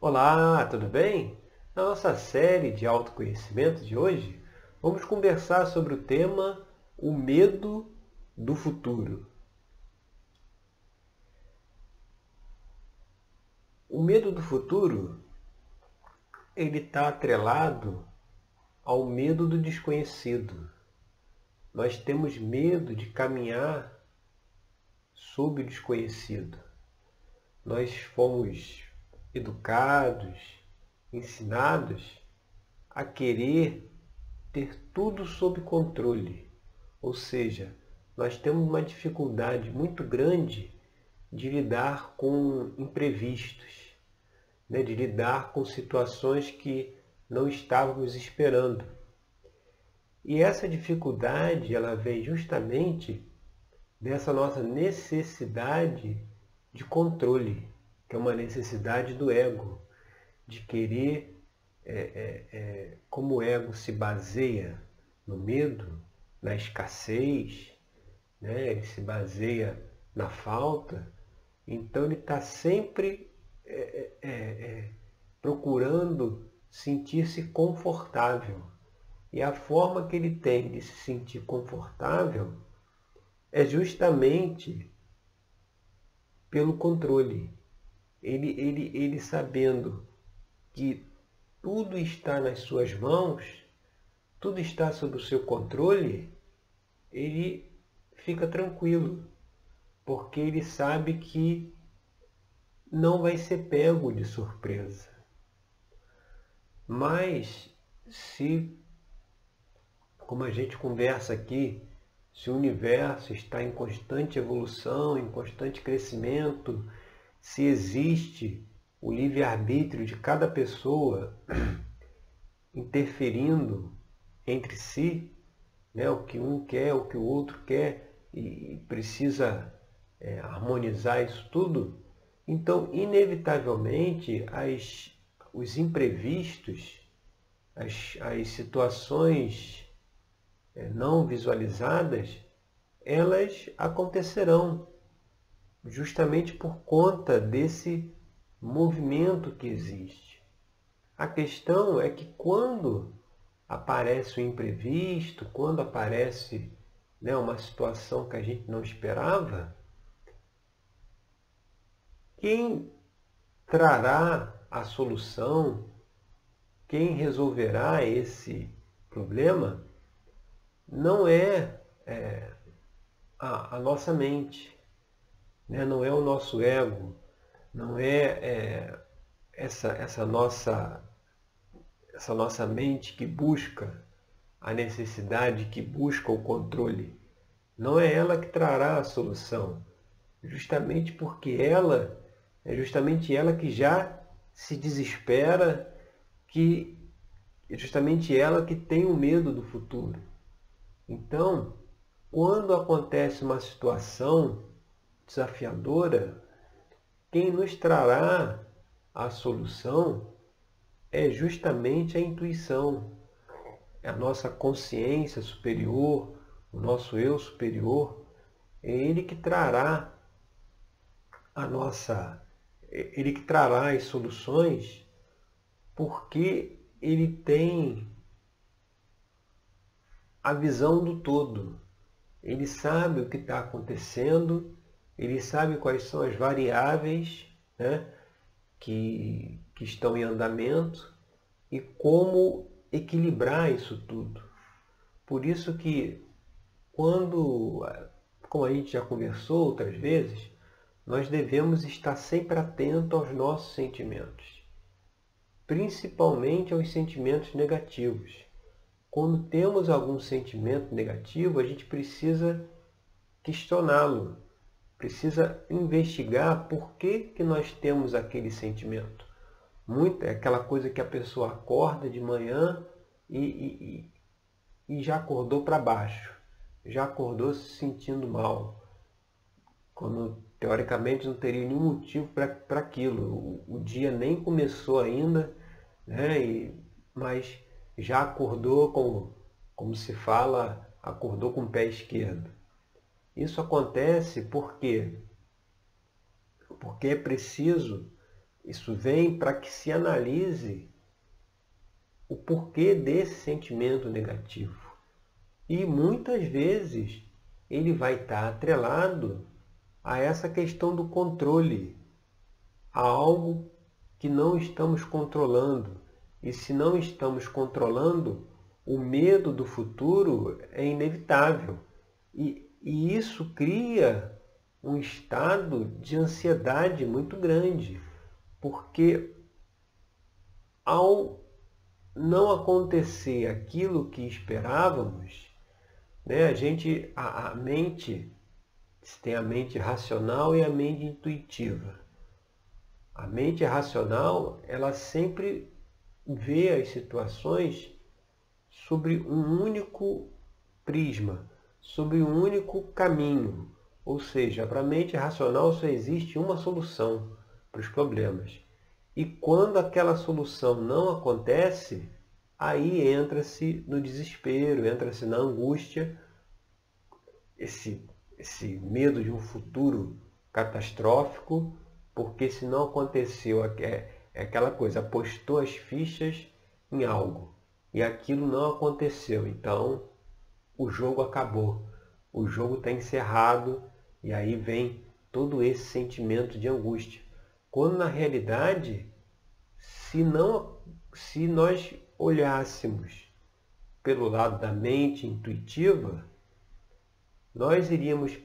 Olá, tudo bem? Na nossa série de autoconhecimento de hoje, vamos conversar sobre o tema o medo do futuro. O medo do futuro ele está atrelado ao medo do desconhecido. Nós temos medo de caminhar sob o desconhecido. Nós fomos educados, ensinados a querer ter tudo sob controle. Ou seja, nós temos uma dificuldade muito grande de lidar com imprevistos, né? de lidar com situações que não estávamos esperando. E essa dificuldade ela vem justamente dessa nossa necessidade de controle que é uma necessidade do ego, de querer, é, é, é, como o ego se baseia no medo, na escassez, né? ele se baseia na falta, então ele está sempre é, é, é, procurando sentir-se confortável. E a forma que ele tem de se sentir confortável é justamente pelo controle ele, ele, ele sabendo que tudo está nas suas mãos, tudo está sob o seu controle, ele fica tranquilo, porque ele sabe que não vai ser pego de surpresa. Mas se, como a gente conversa aqui, se o universo está em constante evolução, em constante crescimento, se existe o livre-arbítrio de cada pessoa interferindo entre si, né, o que um quer, o que o outro quer, e precisa é, harmonizar isso tudo, então, inevitavelmente, as, os imprevistos, as, as situações é, não visualizadas, elas acontecerão justamente por conta desse movimento que existe. A questão é que quando aparece o imprevisto, quando aparece né, uma situação que a gente não esperava, quem trará a solução, quem resolverá esse problema, não é, é a, a nossa mente, né? não é o nosso ego, não é, é essa, essa, nossa, essa nossa mente que busca a necessidade, que busca o controle. Não é ela que trará a solução, justamente porque ela é justamente ela que já se desespera, que é justamente ela que tem o medo do futuro. Então, quando acontece uma situação desafiadora, quem nos trará a solução é justamente a intuição, é a nossa consciência superior, o nosso eu superior, é ele que trará a nossa, é ele que trará as soluções, porque ele tem a visão do todo. Ele sabe o que está acontecendo ele sabe quais são as variáveis né, que, que estão em andamento e como equilibrar isso tudo. Por isso que quando, como a gente já conversou outras vezes, nós devemos estar sempre atento aos nossos sentimentos, principalmente aos sentimentos negativos. Quando temos algum sentimento negativo, a gente precisa questioná-lo, precisa investigar por que, que nós temos aquele sentimento. Muito, é aquela coisa que a pessoa acorda de manhã e, e, e já acordou para baixo, já acordou se sentindo mal, quando teoricamente não teria nenhum motivo para aquilo. O, o, dia nem começou ainda, né? E, mas já acordou, como, como se fala, acordou com o pé esquerdo. Isso acontece porque porque é preciso Isso vem para que se analise o porquê desse sentimento negativo. E muitas vezes ele vai estar atrelado a essa questão do controle, a algo que não estamos controlando. E se não estamos controlando, o medo do futuro é inevitável. E, e isso cria um estado de ansiedade muito grande, porque ao não acontecer aquilo que esperávamos, né, a gente, a, a mente, tem a mente racional e a mente intuitiva. A mente racional, ela sempre vê as situações sobre um único prisma, sobre um único caminho. Ou seja, para a mente racional só existe uma solução para os problemas. E quando aquela solução não acontece, aí entra-se no desespero, entra-se na angústia, esse, esse medo de um futuro catastrófico, porque se não aconteceu, é, é aquela coisa, apostou as fichas em algo e aquilo não aconteceu. Então o jogo acabou, o jogo está encerrado e aí vem todo esse sentimento de angústia. Quando na realidade, se não se nós olhássemos pelo lado da mente intuitiva, nós iríamos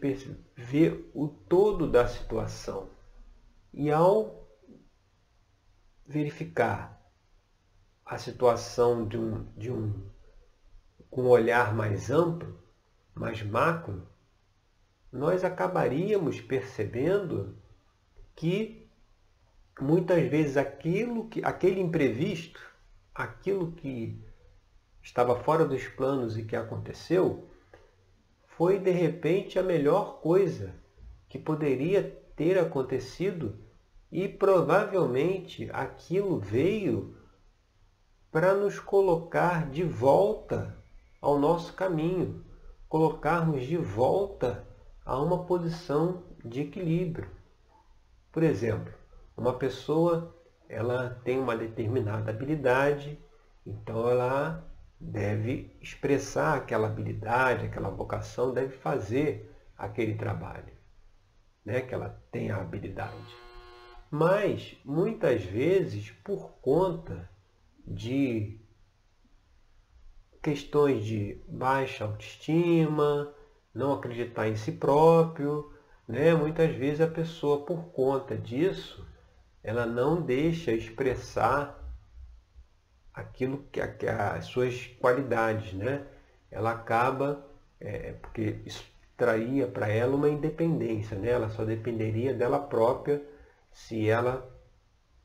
ver o todo da situação. E ao verificar a situação de um, de um com um olhar mais amplo, mais macro, nós acabaríamos percebendo que muitas vezes aquilo que, aquele imprevisto, aquilo que estava fora dos planos e que aconteceu, foi de repente a melhor coisa que poderia ter acontecido e provavelmente aquilo veio para nos colocar de volta ao nosso caminho, colocarmos de volta a uma posição de equilíbrio. Por exemplo, uma pessoa ela tem uma determinada habilidade, então ela deve expressar aquela habilidade, aquela vocação, deve fazer aquele trabalho, né? que ela tem a habilidade. Mas, muitas vezes, por conta de questões de baixa autoestima, não acreditar em si próprio, né? muitas vezes a pessoa, por conta disso, ela não deixa expressar aquilo que, as suas qualidades, né? Ela acaba, é, porque isso traria para ela uma independência, né? Ela só dependeria dela própria se ela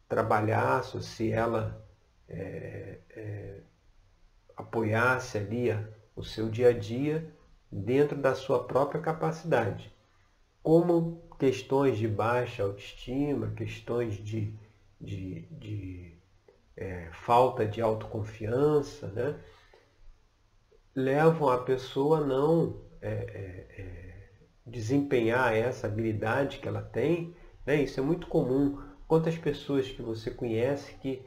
trabalhasse, se ela é, é, apoiasse ali o seu dia a dia dentro da sua própria capacidade. Como questões de baixa autoestima, questões de, de, de é, falta de autoconfiança, né? levam a pessoa a não é, é, é, desempenhar essa habilidade que ela tem. Né? Isso é muito comum. Quantas pessoas que você conhece que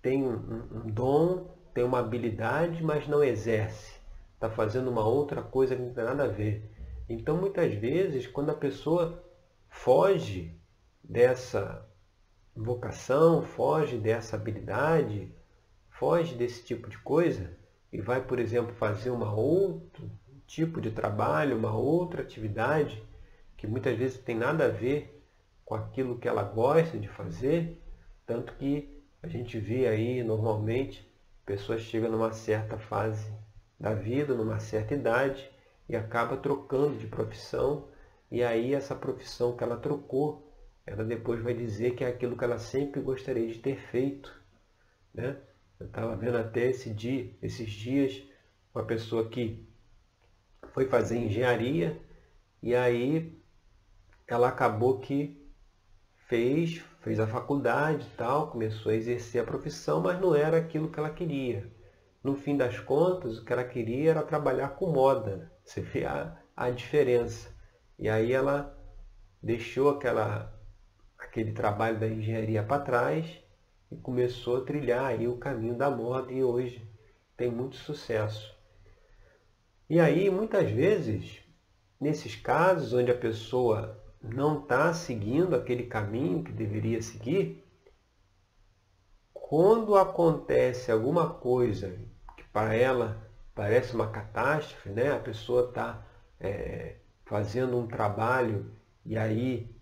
tem um, um dom, tem uma habilidade, mas não exerce, está fazendo uma outra coisa que não tem nada a ver. Então, muitas vezes, quando a pessoa foge dessa vocação, foge dessa habilidade, foge desse tipo de coisa e vai, por exemplo, fazer uma outro tipo de trabalho, uma outra atividade que muitas vezes tem nada a ver com aquilo que ela gosta de fazer, tanto que a gente vê aí normalmente pessoas chegam numa certa fase da vida, numa certa idade e acaba trocando de profissão e aí essa profissão que ela trocou, ela depois vai dizer que é aquilo que ela sempre gostaria de ter feito. Né? Eu estava vendo até esse dia, esses dias, uma pessoa que foi fazer engenharia e aí ela acabou que fez, fez a faculdade e tal, começou a exercer a profissão, mas não era aquilo que ela queria. No fim das contas, o que ela queria era trabalhar com moda. Você vê a, a diferença. E aí ela deixou aquela, aquele trabalho da engenharia para trás e começou a trilhar aí o caminho da moda e hoje tem muito sucesso. E aí, muitas vezes, nesses casos onde a pessoa não está seguindo aquele caminho que deveria seguir, quando acontece alguma coisa que para ela parece uma catástrofe, né? a pessoa está é, fazendo um trabalho e aí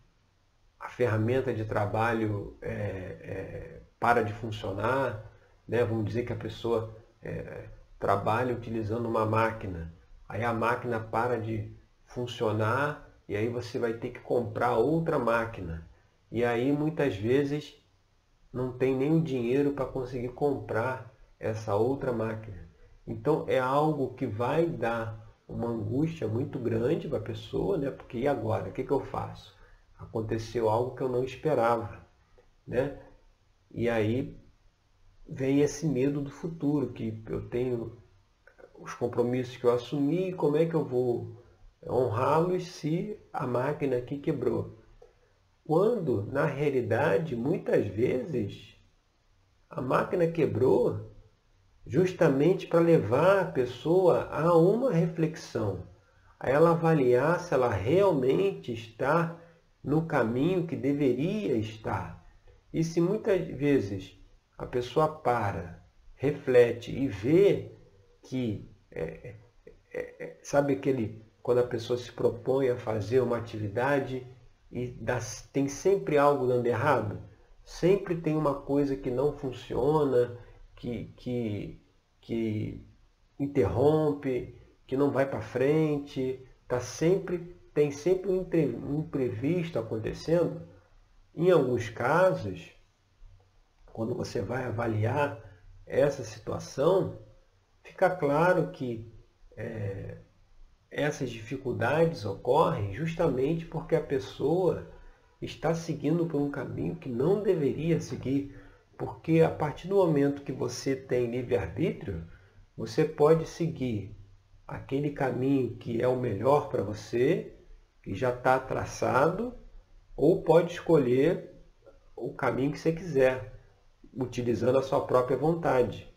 a ferramenta de trabalho é, é, para de funcionar, né? vamos dizer que a pessoa é, trabalha utilizando uma máquina, aí a máquina para de funcionar e aí você vai ter que comprar outra máquina. E aí muitas vezes não tem nem o dinheiro para conseguir comprar essa outra máquina. Então é algo que vai dar uma angústia muito grande para a pessoa, né? Porque e agora? O que, que eu faço? Aconteceu algo que eu não esperava, né? E aí vem esse medo do futuro, que eu tenho os compromissos que eu assumi, como é que eu vou honrá-los se a máquina aqui quebrou? Quando, na realidade, muitas vezes, a máquina quebrou justamente para levar a pessoa a uma reflexão, a ela avaliar se ela realmente está no caminho que deveria estar. E se muitas vezes a pessoa para, reflete e vê que, é, é, é, sabe aquele, quando a pessoa se propõe a fazer uma atividade e dá, tem sempre algo dando errado? Sempre tem uma coisa que não funciona, que, que, que interrompe, que não vai para frente, tá sempre, tem sempre um imprevisto acontecendo. Em alguns casos, quando você vai avaliar essa situação, fica claro que é, essas dificuldades ocorrem justamente porque a pessoa está seguindo por um caminho que não deveria seguir. Porque a partir do momento que você tem livre-arbítrio, você pode seguir aquele caminho que é o melhor para você, que já está traçado, ou pode escolher o caminho que você quiser utilizando a sua própria vontade.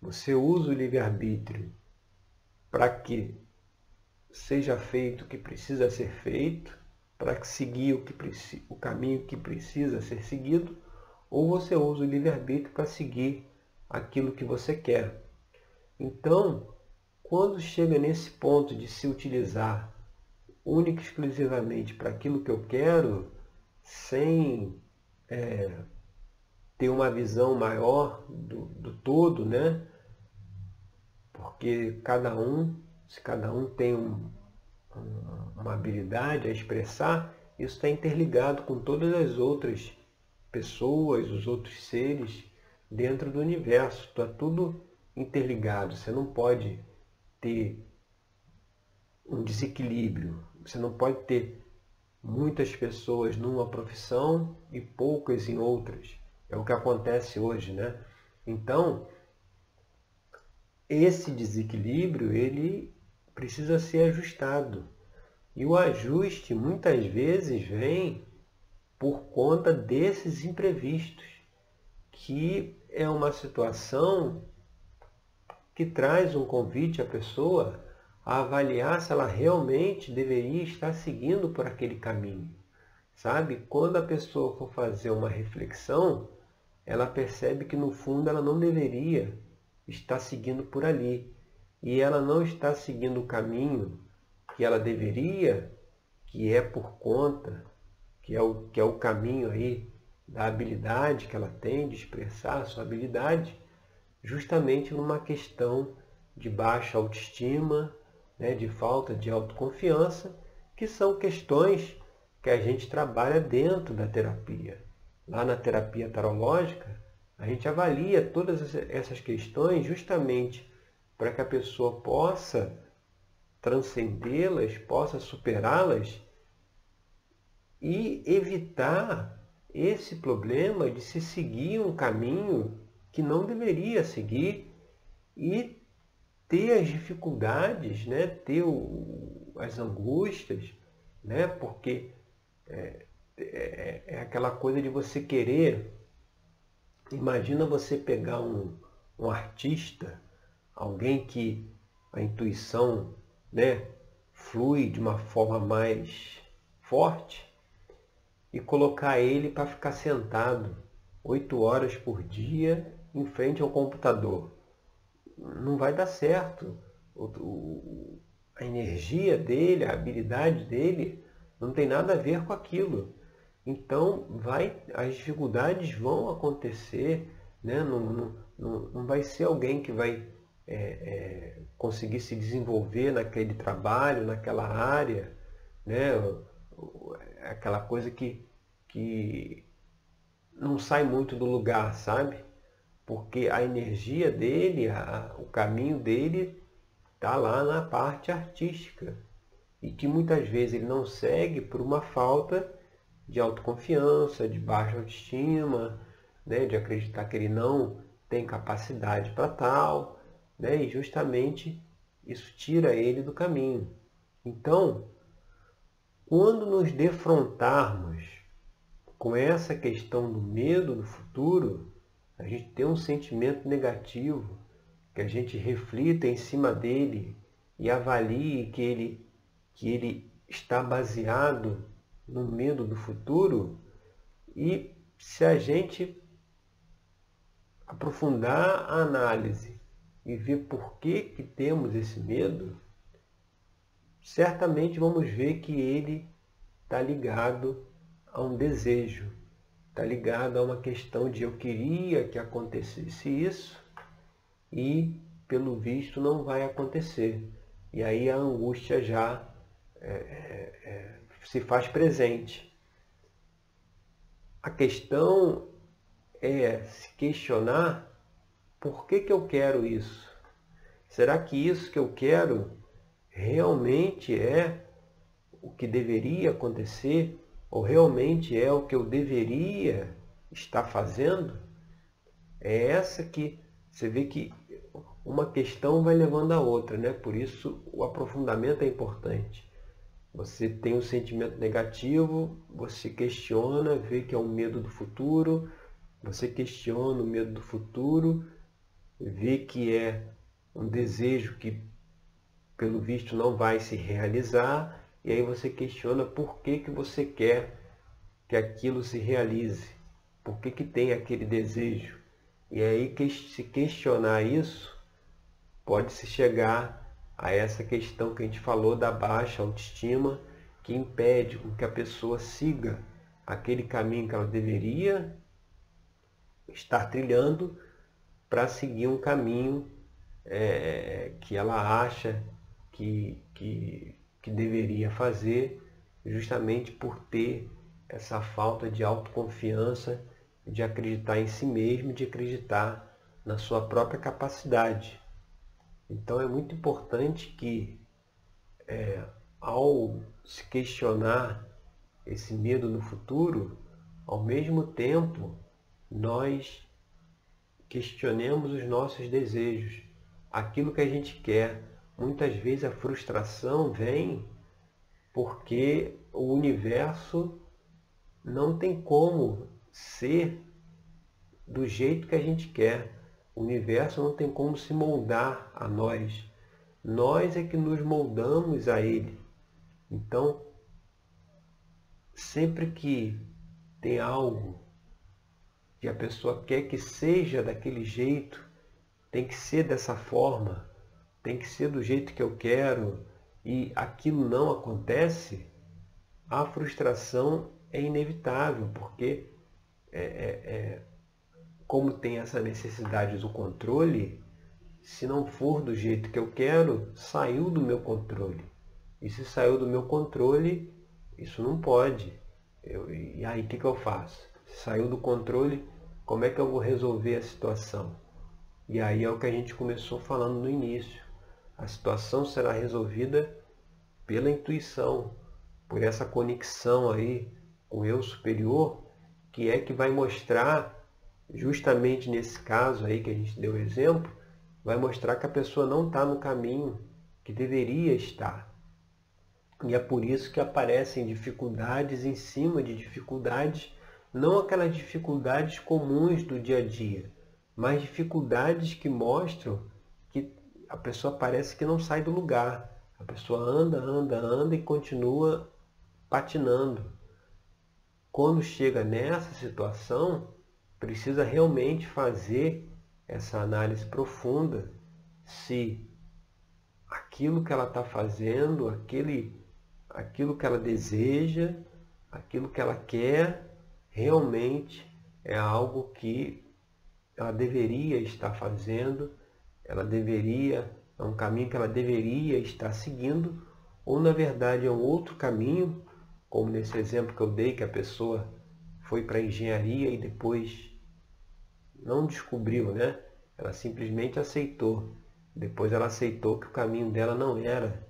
Você usa o livre-arbítrio para que seja feito o que precisa ser feito, para seguir o, que, o caminho que precisa ser seguido, ou você usa o livre-arbítrio para seguir aquilo que você quer. Então, quando chega nesse ponto de se utilizar única e exclusivamente para aquilo que eu quero, sem é, ter uma visão maior do, do todo, né? Porque cada um, se cada um tem um, uma habilidade a expressar, isso está interligado com todas as outras pessoas, os outros seres dentro do universo. Está tudo interligado. Você não pode ter um desequilíbrio. Você não pode ter muitas pessoas numa profissão e poucas em outras. É o que acontece hoje, né? Então, esse desequilíbrio, ele precisa ser ajustado. E o ajuste muitas vezes vem por conta desses imprevistos, que é uma situação que traz um convite à pessoa a avaliar se ela realmente deveria estar seguindo por aquele caminho. Sabe? Quando a pessoa for fazer uma reflexão, ela percebe que no fundo ela não deveria estar seguindo por ali. E ela não está seguindo o caminho que ela deveria, que é por conta, que é o, que é o caminho aí da habilidade que ela tem de expressar a sua habilidade, justamente numa questão de baixa autoestima, né, de falta de autoconfiança, que são questões que a gente trabalha dentro da terapia. Lá na terapia tarológica, a gente avalia todas essas questões justamente para que a pessoa possa transcendê-las, possa superá-las e evitar esse problema de se seguir um caminho que não deveria seguir e ter as dificuldades, né? ter o, as angústias, né? porque é, é, é aquela coisa de você querer. Imagina você pegar um, um artista, alguém que a intuição né, flui de uma forma mais forte e colocar ele para ficar sentado oito horas por dia em frente ao computador. Não vai dar certo. O, o, a energia dele, a habilidade dele não tem nada a ver com aquilo. Então vai, as dificuldades vão acontecer, né? não, não, não, não vai ser alguém que vai é, é, conseguir se desenvolver naquele trabalho, naquela área, né? aquela coisa que, que não sai muito do lugar, sabe? Porque a energia dele, a, o caminho dele está lá na parte artística. E que muitas vezes ele não segue por uma falta de autoconfiança, de baixa autoestima, né? de acreditar que ele não tem capacidade para tal, né? e justamente isso tira ele do caminho. Então, quando nos defrontarmos com essa questão do medo do futuro, a gente tem um sentimento negativo, que a gente reflita em cima dele e avalie que ele, que ele está baseado no medo do futuro, e se a gente aprofundar a análise e ver por que, que temos esse medo, certamente vamos ver que ele está ligado a um desejo, está ligado a uma questão de eu queria que acontecesse isso e, pelo visto, não vai acontecer. E aí a angústia já é, é, é, se faz presente. A questão é se questionar por que, que eu quero isso? Será que isso que eu quero realmente é o que deveria acontecer? Ou realmente é o que eu deveria estar fazendo? É essa que você vê que uma questão vai levando a outra, né? Por isso o aprofundamento é importante. Você tem um sentimento negativo, você questiona, vê que é um medo do futuro, você questiona o medo do futuro, vê que é um desejo que, pelo visto, não vai se realizar, e aí você questiona por que, que você quer que aquilo se realize, por que, que tem aquele desejo. E aí, se questionar isso, pode-se chegar a essa questão que a gente falou da baixa autoestima, que impede que a pessoa siga aquele caminho que ela deveria estar trilhando para seguir um caminho é, que ela acha que, que, que deveria fazer, justamente por ter essa falta de autoconfiança, de acreditar em si mesmo, de acreditar na sua própria capacidade. Então é muito importante que, é, ao se questionar esse medo no futuro, ao mesmo tempo nós questionemos os nossos desejos, aquilo que a gente quer, muitas vezes a frustração vem porque o universo não tem como ser do jeito que a gente quer. O universo não tem como se moldar a nós. Nós é que nos moldamos a ele. Então, sempre que tem algo que a pessoa quer que seja daquele jeito, tem que ser dessa forma, tem que ser do jeito que eu quero e aquilo não acontece, a frustração é inevitável, porque é, é, é, como tem essa necessidade do controle, se não for do jeito que eu quero, saiu do meu controle. E se saiu do meu controle, isso não pode. Eu, e aí o que, que eu faço? Saiu do controle, como é que eu vou resolver a situação? E aí é o que a gente começou falando no início. A situação será resolvida pela intuição, por essa conexão aí com o eu superior, que é que vai mostrar, justamente nesse caso aí que a gente deu exemplo, vai mostrar que a pessoa não está no caminho que deveria estar. E é por isso que aparecem dificuldades em cima de dificuldades, não aquelas dificuldades comuns do dia a dia, mas dificuldades que mostram que a pessoa parece que não sai do lugar. A pessoa anda, anda, anda e continua patinando. Quando chega nessa situação, precisa realmente fazer essa análise profunda se aquilo que ela está fazendo, aquele, aquilo que ela deseja, aquilo que ela quer, realmente é algo que ela deveria estar fazendo, ela deveria, é um caminho que ela deveria estar seguindo, ou na verdade é um outro caminho, como nesse exemplo que eu dei, que a pessoa foi para a engenharia e depois não descobriu, né? Ela simplesmente aceitou. Depois ela aceitou que o caminho dela não era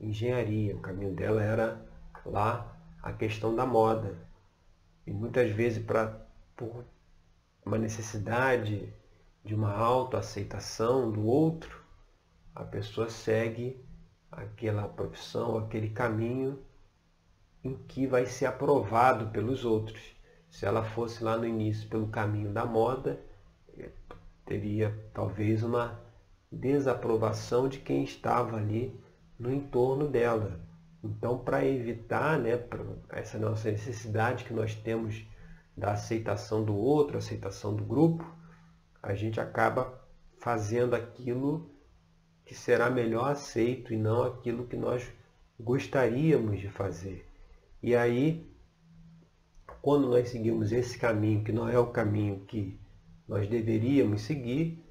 engenharia, o caminho dela era lá a questão da moda. E muitas vezes para por uma necessidade de uma autoaceitação do outro, a pessoa segue aquela profissão, aquele caminho em que vai ser aprovado pelos outros. Se ela fosse lá no início pelo caminho da moda, teria talvez uma desaprovação de quem estava ali no entorno dela. Então, para evitar né, essa nossa necessidade que nós temos da aceitação do outro, aceitação do grupo, a gente acaba fazendo aquilo que será melhor aceito e não aquilo que nós gostaríamos de fazer. E aí, quando nós seguimos esse caminho, que não é o caminho que nós deveríamos seguir,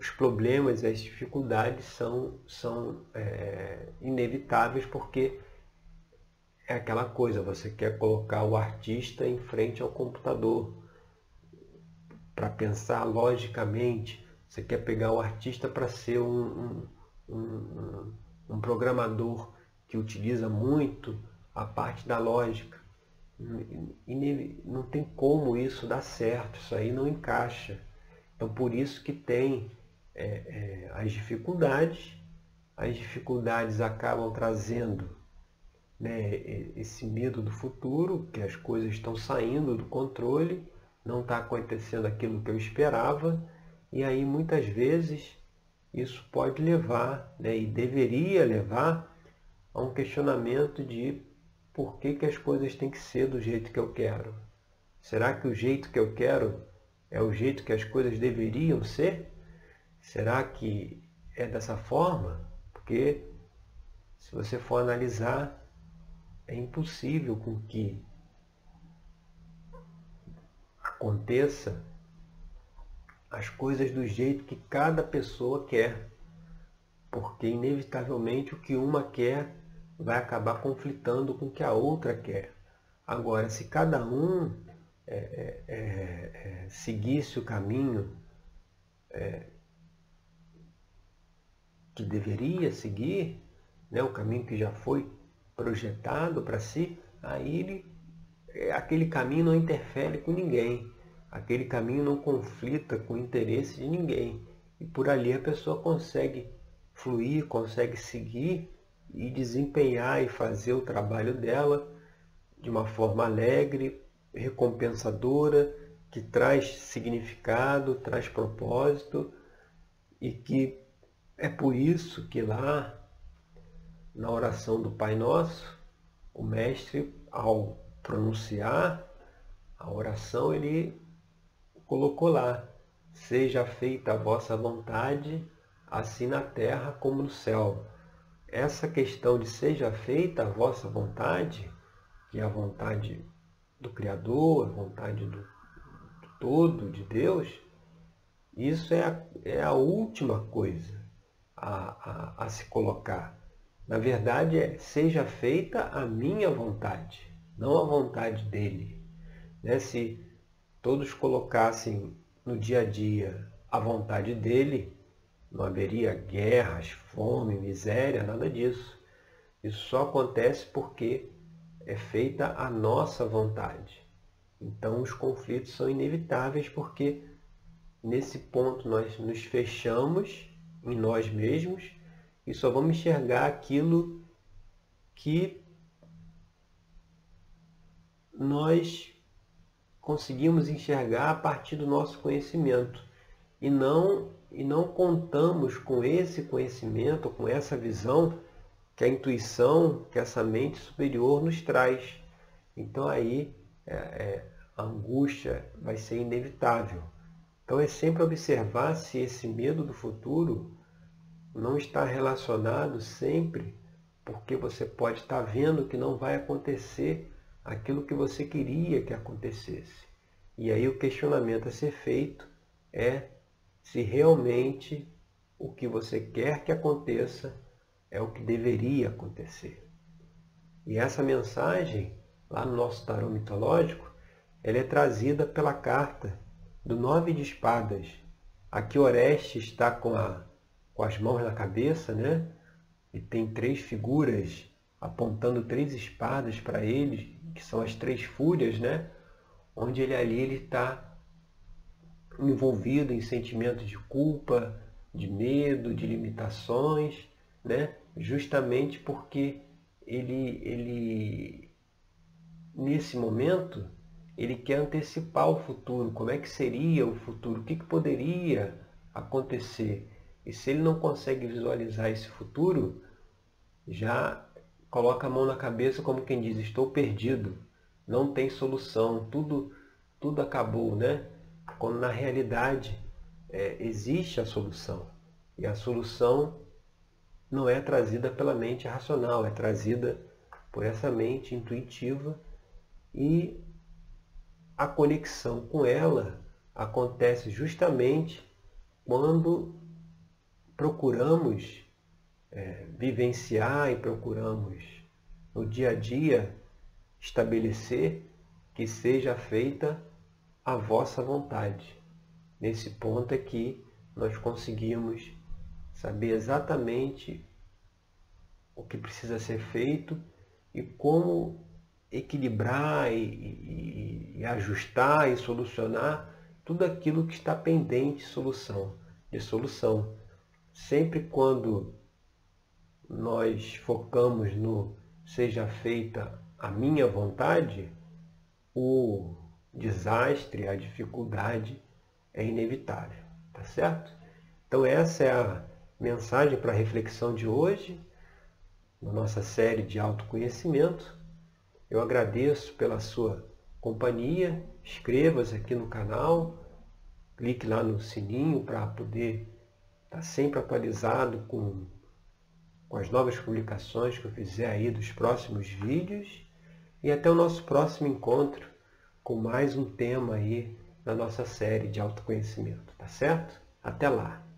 os problemas as dificuldades são, são é, inevitáveis porque é aquela coisa, você quer colocar o artista em frente ao computador para pensar logicamente, você quer pegar o artista para ser um, um, um, um programador que utiliza muito a parte da lógica. Não tem como isso dar certo, isso aí não encaixa. Então por isso que tem é, é, as dificuldades, as dificuldades acabam trazendo né, esse medo do futuro, que as coisas estão saindo do controle, não está acontecendo aquilo que eu esperava, e aí muitas vezes isso pode levar, né, e deveria levar, a um questionamento de por que, que as coisas têm que ser do jeito que eu quero. Será que o jeito que eu quero é o jeito que as coisas deveriam ser? Será que é dessa forma? Porque se você for analisar, é impossível com que aconteça as coisas do jeito que cada pessoa quer. Porque inevitavelmente o que uma quer vai acabar conflitando com o que a outra quer. Agora, se cada um é, é, é, é seguisse o caminho é, que deveria seguir, né, o caminho que já foi projetado para si, aí ele, é, aquele caminho não interfere com ninguém, aquele caminho não conflita com o interesse de ninguém. E por ali a pessoa consegue fluir, consegue seguir e desempenhar e fazer o trabalho dela de uma forma alegre, recompensadora, que traz significado, traz propósito e que é por isso que lá na oração do Pai Nosso, o mestre, ao pronunciar a oração, ele colocou lá: Seja feita a vossa vontade, assim na terra como no céu. Essa questão de seja feita a vossa vontade, que é a vontade do Criador, a vontade do, do todo, de Deus, isso é a, é a última coisa a, a, a se colocar. Na verdade, é seja feita a minha vontade, não a vontade dele. Né? Se todos colocassem no dia a dia a vontade dele, não haveria guerras, fome, miséria, nada disso. Isso só acontece porque é feita a nossa vontade. Então os conflitos são inevitáveis porque nesse ponto nós nos fechamos em nós mesmos e só vamos enxergar aquilo que nós conseguimos enxergar a partir do nosso conhecimento e não e não contamos com esse conhecimento, com essa visão que a intuição, que essa mente superior nos traz. Então aí é, é, a angústia vai ser inevitável. Então é sempre observar se esse medo do futuro não está relacionado sempre porque você pode estar vendo que não vai acontecer aquilo que você queria que acontecesse. E aí o questionamento a ser feito é se realmente o que você quer que aconteça é o que deveria acontecer. E essa mensagem, lá no nosso tarô mitológico, ela é trazida pela carta do Nove de Espadas. Aqui Orestes está com, a, com as mãos na cabeça, né? E tem três figuras apontando três espadas para ele, que são as três fúrias, né? Onde ele ali ele está envolvido em sentimentos de culpa, de medo, de limitações, né? justamente porque ele, ele, nesse momento, ele quer antecipar o futuro, como é que seria o futuro, o que, que poderia acontecer. E se ele não consegue visualizar esse futuro, já coloca a mão na cabeça como quem diz, estou perdido, não tem solução, tudo, tudo acabou, né? quando na realidade é, existe a solução. E a solução não é trazida pela mente racional, é trazida por essa mente intuitiva e a conexão com ela acontece justamente quando procuramos é, vivenciar e procuramos no dia a dia estabelecer que seja feita a vossa vontade. Nesse ponto é que nós conseguimos saber exatamente o que precisa ser feito e como equilibrar e, e, e, ajustar e solucionar tudo aquilo que está pendente de solução, de solução. Sempre quando nós focamos no seja feita a minha vontade, o desastre, a dificuldade é inevitável, tá certo? Então essa é a mensagem para a reflexão de hoje, na nossa série de autoconhecimento. Eu agradeço pela sua companhia, inscreva-se aqui no canal, clique lá no sininho para poder estar tá sempre atualizado com, com as novas publicações que eu fizer aí dos próximos vídeos e até o nosso próximo encontro com mais um tema aí na nossa série de autoconhecimento, tá certo? Até lá!